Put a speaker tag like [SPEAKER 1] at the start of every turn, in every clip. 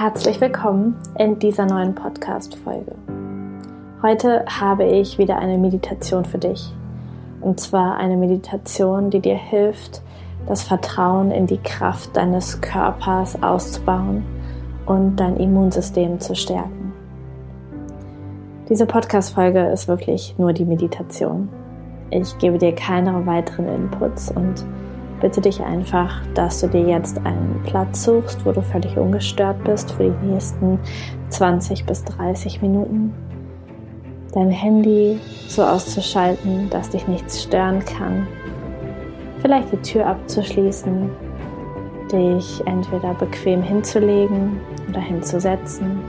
[SPEAKER 1] Herzlich willkommen in dieser neuen Podcast-Folge. Heute habe ich wieder eine Meditation für dich. Und zwar eine Meditation, die dir hilft, das Vertrauen in die Kraft deines Körpers auszubauen und dein Immunsystem zu stärken. Diese Podcast-Folge ist wirklich nur die Meditation. Ich gebe dir keine weiteren Inputs und bitte dich einfach, dass du dir jetzt einen Platz suchst, wo du völlig ungestört bist für die nächsten 20 bis 30 Minuten. Dein Handy so auszuschalten, dass dich nichts stören kann. Vielleicht die Tür abzuschließen, dich entweder bequem hinzulegen oder hinzusetzen,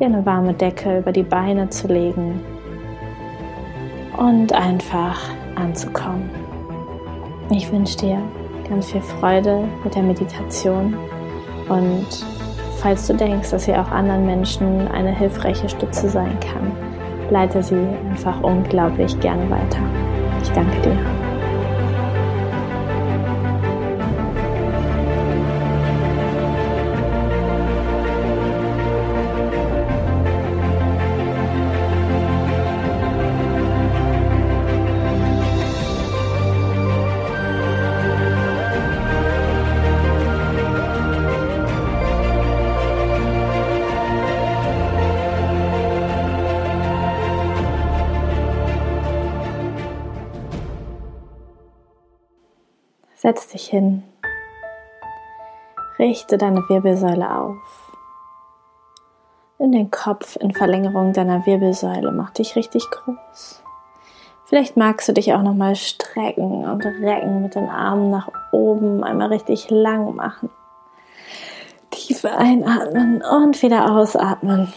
[SPEAKER 1] dir eine warme Decke über die Beine zu legen und einfach anzukommen. Ich wünsche dir ganz viel Freude mit der Meditation und falls du denkst, dass sie auch anderen Menschen eine hilfreiche Stütze sein kann, leite sie einfach unglaublich gerne weiter. Ich danke dir. Setz dich hin. Richte deine Wirbelsäule auf. Nimm den Kopf in Verlängerung deiner Wirbelsäule. Mach dich richtig groß. Vielleicht magst du dich auch nochmal strecken und recken mit den Armen nach oben, einmal richtig lang machen. Tiefe einatmen und wieder ausatmen.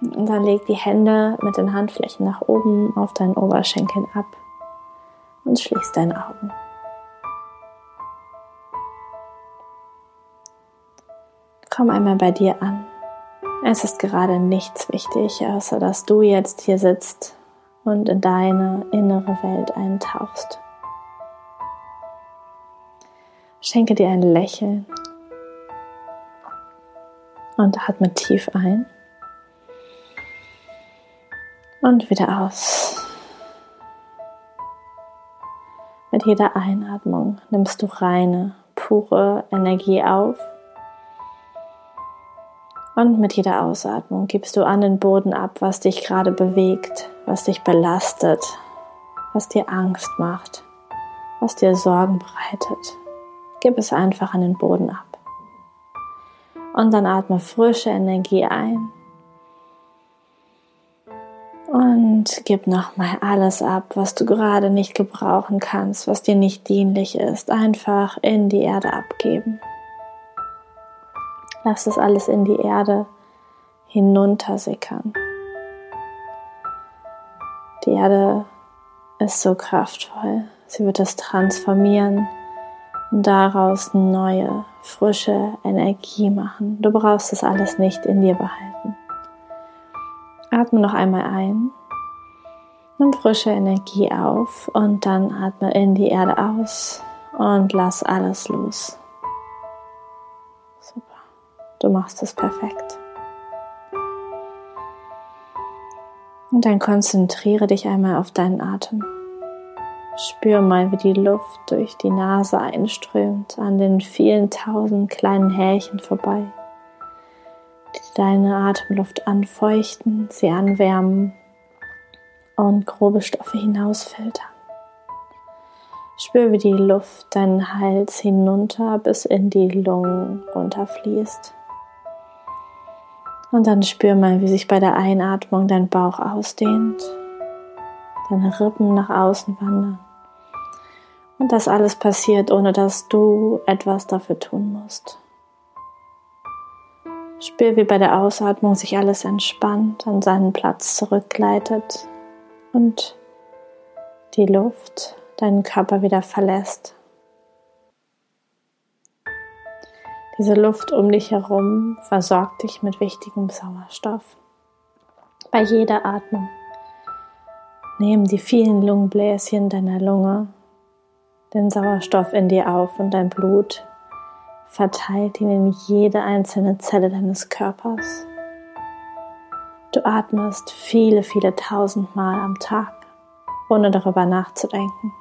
[SPEAKER 1] Und dann leg die Hände mit den Handflächen nach oben auf deinen Oberschenkeln ab und schließ deine Augen. Komm einmal bei dir an. Es ist gerade nichts wichtig, außer dass du jetzt hier sitzt und in deine innere Welt eintauchst. Schenke dir ein Lächeln und atme tief ein und wieder aus. Mit jeder Einatmung nimmst du reine, pure Energie auf und mit jeder Ausatmung gibst du an den Boden ab, was dich gerade bewegt, was dich belastet, was dir Angst macht, was dir Sorgen bereitet. Gib es einfach an den Boden ab. Und dann atme frische Energie ein. Und gib nochmal alles ab, was du gerade nicht gebrauchen kannst, was dir nicht dienlich ist. Einfach in die Erde abgeben. Lass das alles in die Erde hinuntersickern. Die Erde ist so kraftvoll. Sie wird es transformieren und daraus neue, frische Energie machen. Du brauchst das alles nicht in dir behalten. Atme noch einmal ein. Nimm frische Energie auf und dann atme in die Erde aus und lass alles los. Du machst es perfekt. Und dann konzentriere dich einmal auf deinen Atem. Spür mal, wie die Luft durch die Nase einströmt, an den vielen tausend kleinen Härchen vorbei, die deine Atemluft anfeuchten, sie anwärmen und grobe Stoffe hinausfiltern. Spür, wie die Luft deinen Hals hinunter bis in die Lungen runterfließt. Und dann spür mal, wie sich bei der Einatmung dein Bauch ausdehnt, deine Rippen nach außen wandern. Und das alles passiert, ohne dass du etwas dafür tun musst. Spür, wie bei der Ausatmung sich alles entspannt, an seinen Platz zurückgleitet und die Luft deinen Körper wieder verlässt. Diese Luft um dich herum versorgt dich mit wichtigem Sauerstoff. Bei jeder Atmung nehmen die vielen Lungenbläschen deiner Lunge den Sauerstoff in dir auf und dein Blut verteilt ihn in jede einzelne Zelle deines Körpers. Du atmest viele, viele tausend Mal am Tag, ohne darüber nachzudenken.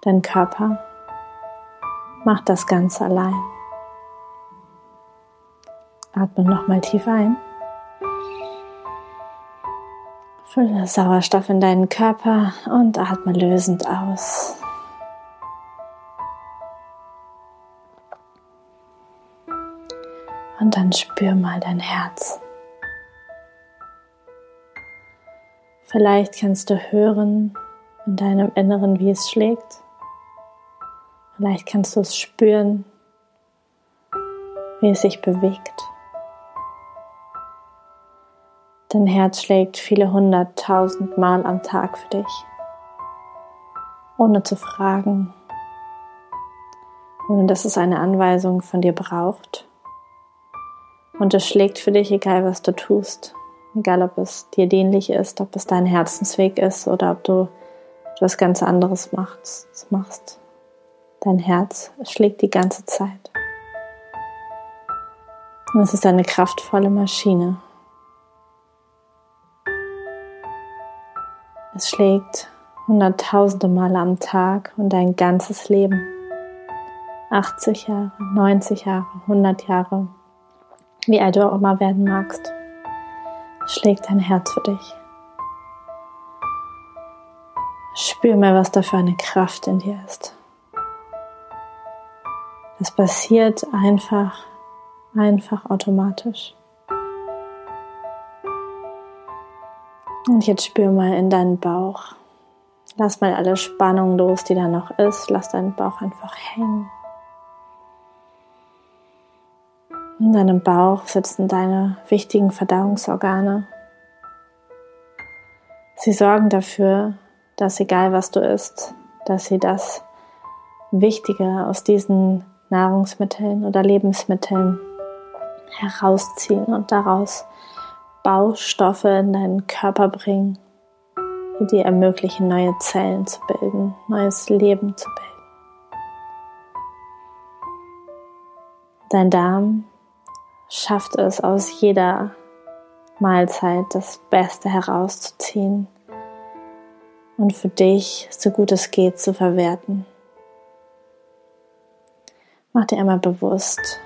[SPEAKER 1] Dein Körper macht das Ganze allein. Atme nochmal tief ein. Fülle Sauerstoff in deinen Körper und atme lösend aus. Und dann spür mal dein Herz. Vielleicht kannst du hören in deinem Inneren, wie es schlägt. Vielleicht kannst du es spüren, wie es sich bewegt. Dein Herz schlägt viele hunderttausend Mal am Tag für dich, ohne zu fragen, ohne dass es eine Anweisung von dir braucht. Und es schlägt für dich, egal was du tust, egal ob es dir dienlich ist, ob es dein Herzensweg ist oder ob du etwas ganz anderes machst. Dein Herz schlägt die ganze Zeit. Und es ist eine kraftvolle Maschine. Es schlägt hunderttausende Male am Tag und dein ganzes Leben. 80 Jahre, 90 Jahre, 100 Jahre, wie alt du auch immer werden magst, schlägt dein Herz für dich. Spür mal, was da für eine Kraft in dir ist. Das passiert einfach, einfach automatisch. Und jetzt spür mal in deinen Bauch. Lass mal alle Spannung los, die da noch ist. Lass deinen Bauch einfach hängen. In deinem Bauch sitzen deine wichtigen Verdauungsorgane. Sie sorgen dafür, dass egal was du isst, dass sie das Wichtige aus diesen Nahrungsmitteln oder Lebensmitteln herausziehen und daraus Baustoffe in deinen Körper bringen, die dir ermöglichen, neue Zellen zu bilden, neues Leben zu bilden. Dein Darm schafft es aus jeder Mahlzeit das Beste herauszuziehen und für dich, so gut es geht, zu verwerten. Mach dir einmal bewusst,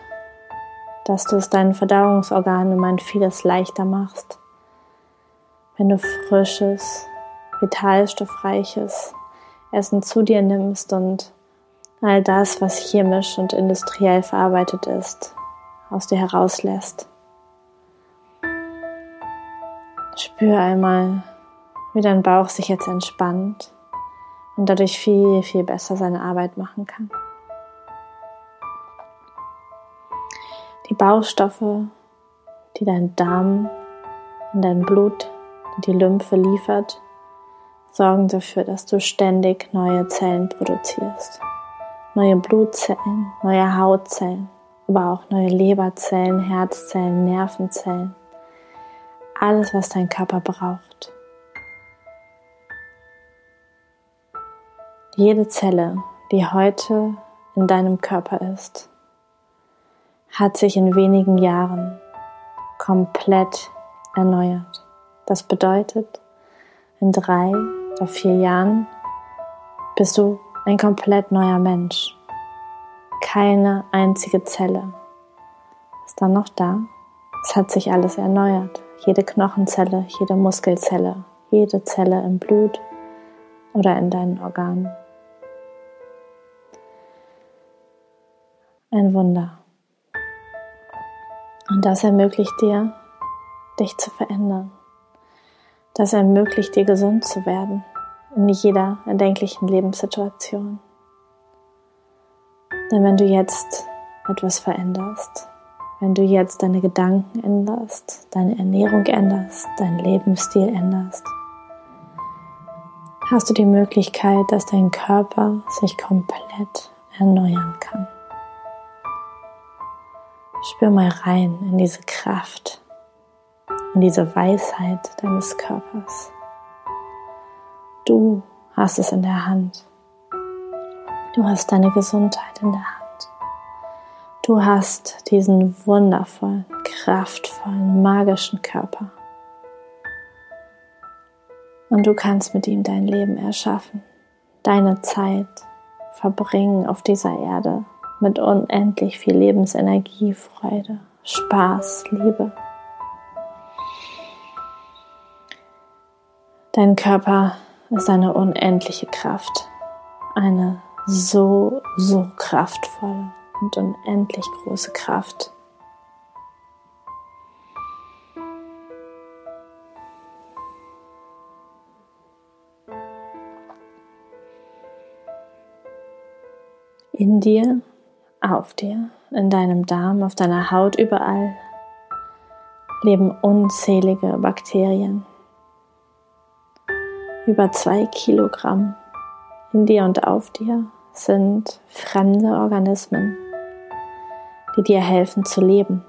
[SPEAKER 1] dass du es deinen Verdauungsorganen um ein vieles leichter machst, wenn du frisches, vitalstoffreiches Essen zu dir nimmst und all das, was chemisch und industriell verarbeitet ist, aus dir herauslässt. Spür einmal, wie dein Bauch sich jetzt entspannt und dadurch viel, viel besser seine Arbeit machen kann. Die Baustoffe, die dein Darm in dein Blut, die Lymphe liefert, sorgen dafür, dass du ständig neue Zellen produzierst. Neue Blutzellen, neue Hautzellen, aber auch neue Leberzellen, Herzzellen, Nervenzellen. Alles, was dein Körper braucht. Jede Zelle, die heute in deinem Körper ist, hat sich in wenigen Jahren komplett erneuert. Das bedeutet, in drei oder vier Jahren bist du ein komplett neuer Mensch. Keine einzige Zelle ist dann noch da. Es hat sich alles erneuert. Jede Knochenzelle, jede Muskelzelle, jede Zelle im Blut oder in deinen Organen. Ein Wunder. Und das ermöglicht dir, dich zu verändern. Das ermöglicht dir, gesund zu werden in jeder erdenklichen Lebenssituation. Denn wenn du jetzt etwas veränderst, wenn du jetzt deine Gedanken änderst, deine Ernährung änderst, deinen Lebensstil änderst, hast du die Möglichkeit, dass dein Körper sich komplett erneuern kann. Spür mal rein in diese Kraft, in diese Weisheit deines Körpers. Du hast es in der Hand. Du hast deine Gesundheit in der Hand. Du hast diesen wundervollen, kraftvollen, magischen Körper. Und du kannst mit ihm dein Leben erschaffen, deine Zeit verbringen auf dieser Erde mit unendlich viel Lebensenergie, Freude, Spaß, Liebe. Dein Körper ist eine unendliche Kraft, eine so, so kraftvolle und unendlich große Kraft. In dir, auf dir, in deinem Darm, auf deiner Haut, überall leben unzählige Bakterien. Über zwei Kilogramm in dir und auf dir sind fremde Organismen, die dir helfen zu leben,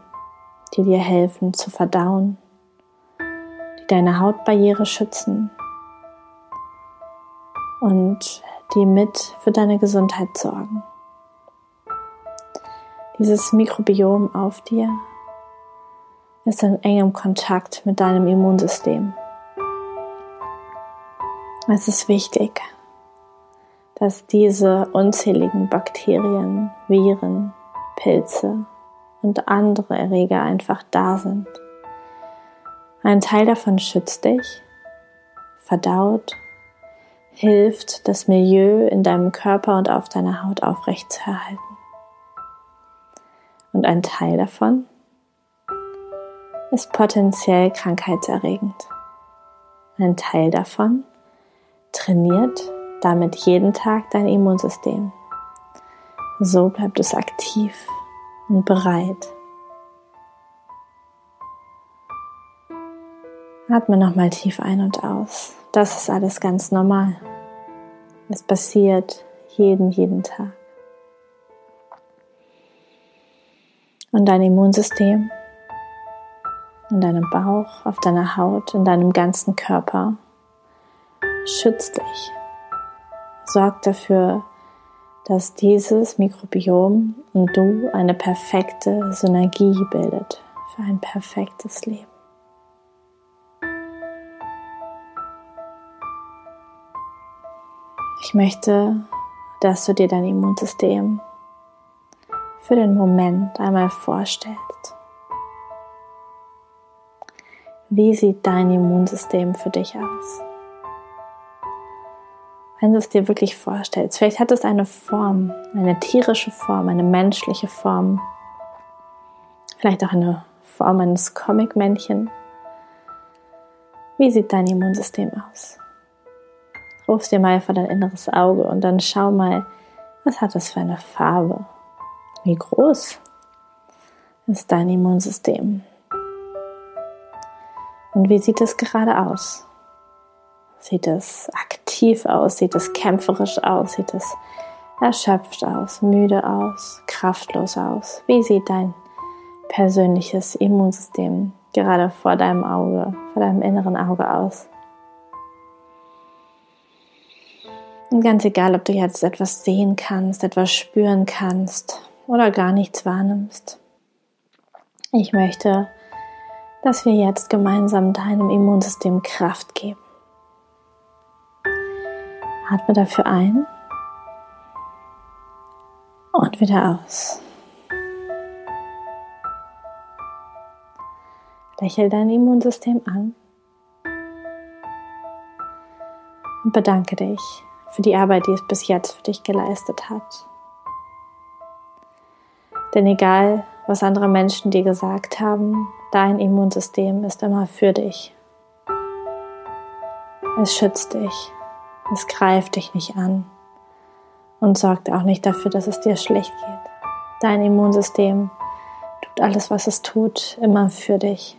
[SPEAKER 1] die dir helfen zu verdauen, die deine Hautbarriere schützen und die mit für deine Gesundheit sorgen. Dieses Mikrobiom auf dir ist in engem Kontakt mit deinem Immunsystem. Es ist wichtig, dass diese unzähligen Bakterien, Viren, Pilze und andere Erreger einfach da sind. Ein Teil davon schützt dich, verdaut, hilft, das Milieu in deinem Körper und auf deiner Haut aufrechtzuerhalten. Und ein Teil davon ist potenziell krankheitserregend. Ein Teil davon trainiert damit jeden Tag dein Immunsystem. So bleibt es aktiv und bereit. Atme nochmal tief ein und aus. Das ist alles ganz normal. Es passiert jeden, jeden Tag. Und dein Immunsystem in deinem Bauch, auf deiner Haut, in deinem ganzen Körper schützt dich sorgt dafür, dass dieses Mikrobiom und du eine perfekte Synergie bildet für ein perfektes Leben. Ich möchte, dass du dir dein Immunsystem für den Moment einmal vorstellst. Wie sieht dein Immunsystem für dich aus? wenn du es dir wirklich vorstellst. Vielleicht hat es eine Form, eine tierische Form, eine menschliche Form. Vielleicht auch eine Form eines Comic-Männchen. Wie sieht dein Immunsystem aus? Ruf dir mal vor dein inneres Auge und dann schau mal, was hat es für eine Farbe? Wie groß ist dein Immunsystem? Und wie sieht es gerade aus? Sieht es aktiv aus? Sieht es kämpferisch aus? Sieht es erschöpft aus, müde aus, kraftlos aus? Wie sieht dein persönliches Immunsystem gerade vor deinem Auge, vor deinem inneren Auge aus? Und ganz egal, ob du jetzt etwas sehen kannst, etwas spüren kannst oder gar nichts wahrnimmst. Ich möchte, dass wir jetzt gemeinsam deinem Immunsystem Kraft geben. Atme dafür ein und wieder aus. Lächel dein Immunsystem an und bedanke dich für die Arbeit, die es bis jetzt für dich geleistet hat. Denn egal, was andere Menschen dir gesagt haben, dein Immunsystem ist immer für dich. Es schützt dich. Es greift dich nicht an und sorgt auch nicht dafür, dass es dir schlecht geht. Dein Immunsystem tut alles, was es tut, immer für dich.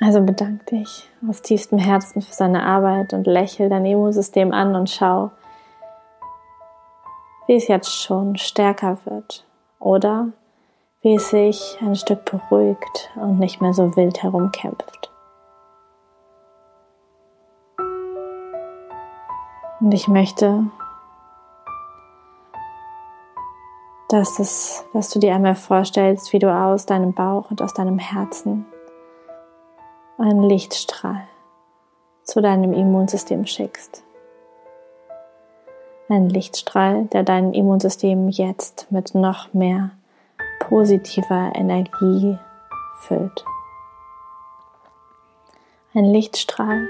[SPEAKER 1] Also bedank dich aus tiefstem Herzen für seine Arbeit und lächel dein Immunsystem an und schau, wie es jetzt schon stärker wird oder wie es sich ein Stück beruhigt und nicht mehr so wild herumkämpft. Und ich möchte, dass, es, dass du dir einmal vorstellst, wie du aus deinem Bauch und aus deinem Herzen einen Lichtstrahl zu deinem Immunsystem schickst. Ein Lichtstrahl, der dein Immunsystem jetzt mit noch mehr positiver Energie füllt. Ein Lichtstrahl,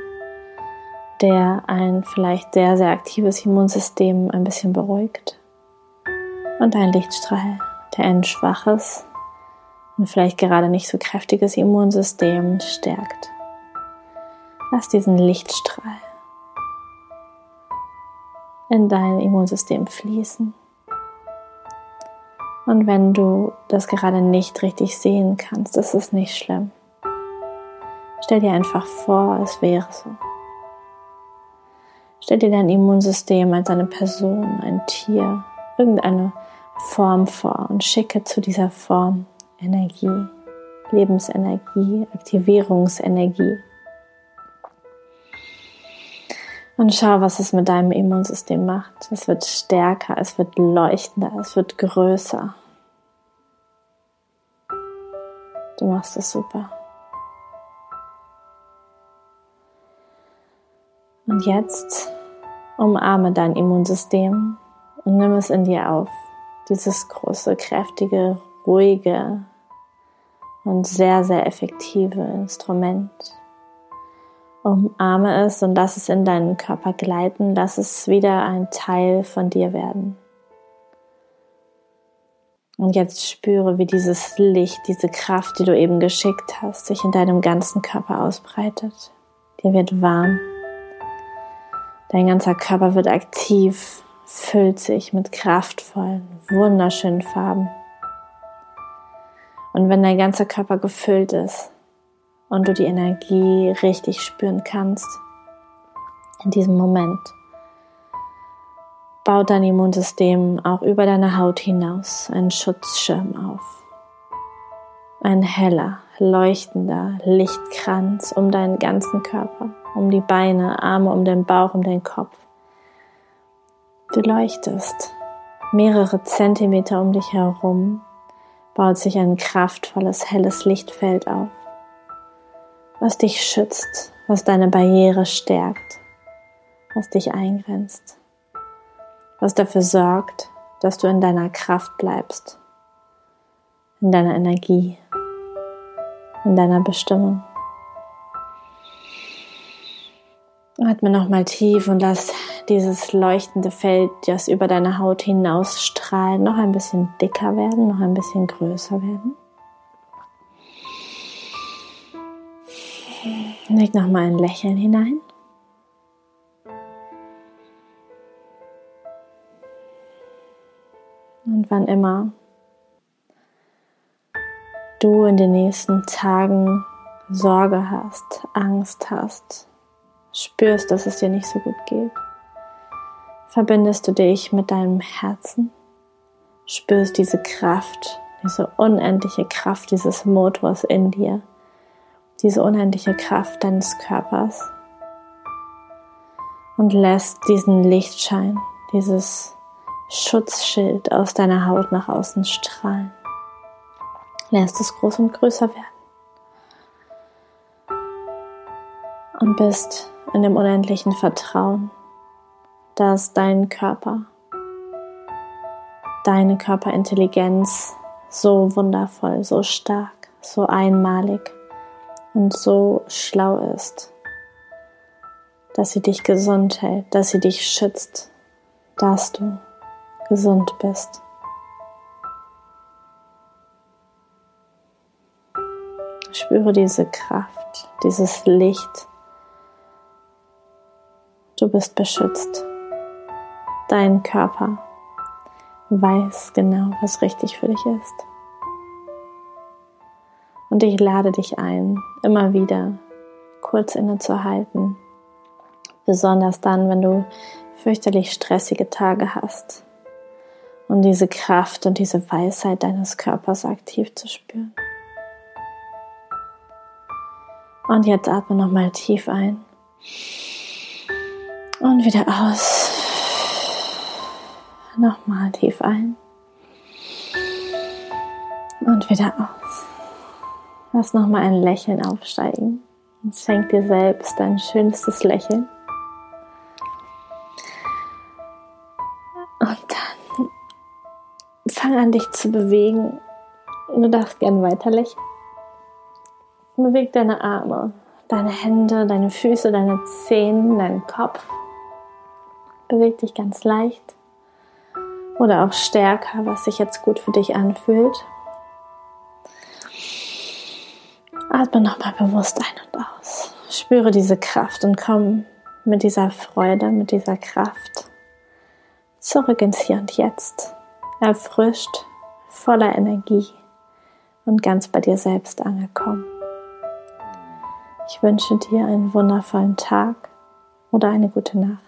[SPEAKER 1] der ein vielleicht sehr, sehr aktives Immunsystem ein bisschen beruhigt. Und ein Lichtstrahl, der ein schwaches und vielleicht gerade nicht so kräftiges Immunsystem stärkt. Lass diesen Lichtstrahl in dein Immunsystem fließen. Und wenn du das gerade nicht richtig sehen kannst, das ist nicht schlimm. Stell dir einfach vor, es wäre so. Stell dir dein Immunsystem als eine Person, ein Tier, irgendeine Form vor und schicke zu dieser Form Energie, Lebensenergie, Aktivierungsenergie. Und schau, was es mit deinem Immunsystem macht. Es wird stärker, es wird leuchtender, es wird größer. Du machst es super. Und jetzt umarme dein Immunsystem und nimm es in dir auf. Dieses große, kräftige, ruhige und sehr, sehr effektive Instrument. Umarme es und lass es in deinen Körper gleiten. Lass es wieder ein Teil von dir werden. Und jetzt spüre, wie dieses Licht, diese Kraft, die du eben geschickt hast, sich in deinem ganzen Körper ausbreitet. Dir wird warm. Dein ganzer Körper wird aktiv, füllt sich mit kraftvollen, wunderschönen Farben. Und wenn dein ganzer Körper gefüllt ist und du die Energie richtig spüren kannst, in diesem Moment, baut dein Immunsystem auch über deine Haut hinaus einen Schutzschirm auf. Ein heller, leuchtender Lichtkranz um deinen ganzen Körper um die Beine, Arme um den Bauch, um den Kopf. Du leuchtest. Mehrere Zentimeter um dich herum baut sich ein kraftvolles, helles Lichtfeld auf, was dich schützt, was deine Barriere stärkt, was dich eingrenzt, was dafür sorgt, dass du in deiner Kraft bleibst, in deiner Energie, in deiner Bestimmung. Atme nochmal tief und lass dieses leuchtende Feld, das über deine Haut hinausstrahlt, noch ein bisschen dicker werden, noch ein bisschen größer werden. Leg nochmal ein Lächeln hinein. Und wann immer du in den nächsten Tagen Sorge hast, Angst hast, spürst, dass es dir nicht so gut geht, verbindest du dich mit deinem Herzen, spürst diese Kraft, diese unendliche Kraft dieses Motors in dir, diese unendliche Kraft deines Körpers und lässt diesen Lichtschein, dieses Schutzschild aus deiner Haut nach außen strahlen. Lässt es groß und größer werden. Und bist in dem unendlichen Vertrauen, dass dein Körper, deine Körperintelligenz so wundervoll, so stark, so einmalig und so schlau ist, dass sie dich gesund hält, dass sie dich schützt, dass du gesund bist. Spüre diese Kraft, dieses Licht, Du bist beschützt. Dein Körper weiß genau, was richtig für dich ist. Und ich lade dich ein, immer wieder kurz innezuhalten. Besonders dann, wenn du fürchterlich stressige Tage hast. Und diese Kraft und diese Weisheit deines Körpers aktiv zu spüren. Und jetzt atme nochmal tief ein. Und wieder aus. Nochmal tief ein. Und wieder aus. Lass nochmal ein Lächeln aufsteigen und schenk dir selbst dein schönstes Lächeln. Und dann fang an dich zu bewegen. Du darfst gern weiter lächeln. Beweg deine Arme, deine Hände, deine Füße, deine Zehen, deinen Kopf. Beweg dich ganz leicht oder auch stärker, was sich jetzt gut für dich anfühlt. Atme nochmal bewusst ein und aus. Spüre diese Kraft und komm mit dieser Freude, mit dieser Kraft zurück ins Hier und Jetzt. Erfrischt, voller Energie und ganz bei dir selbst angekommen. Ich wünsche dir einen wundervollen Tag oder eine gute Nacht.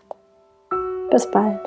[SPEAKER 1] Bis bald.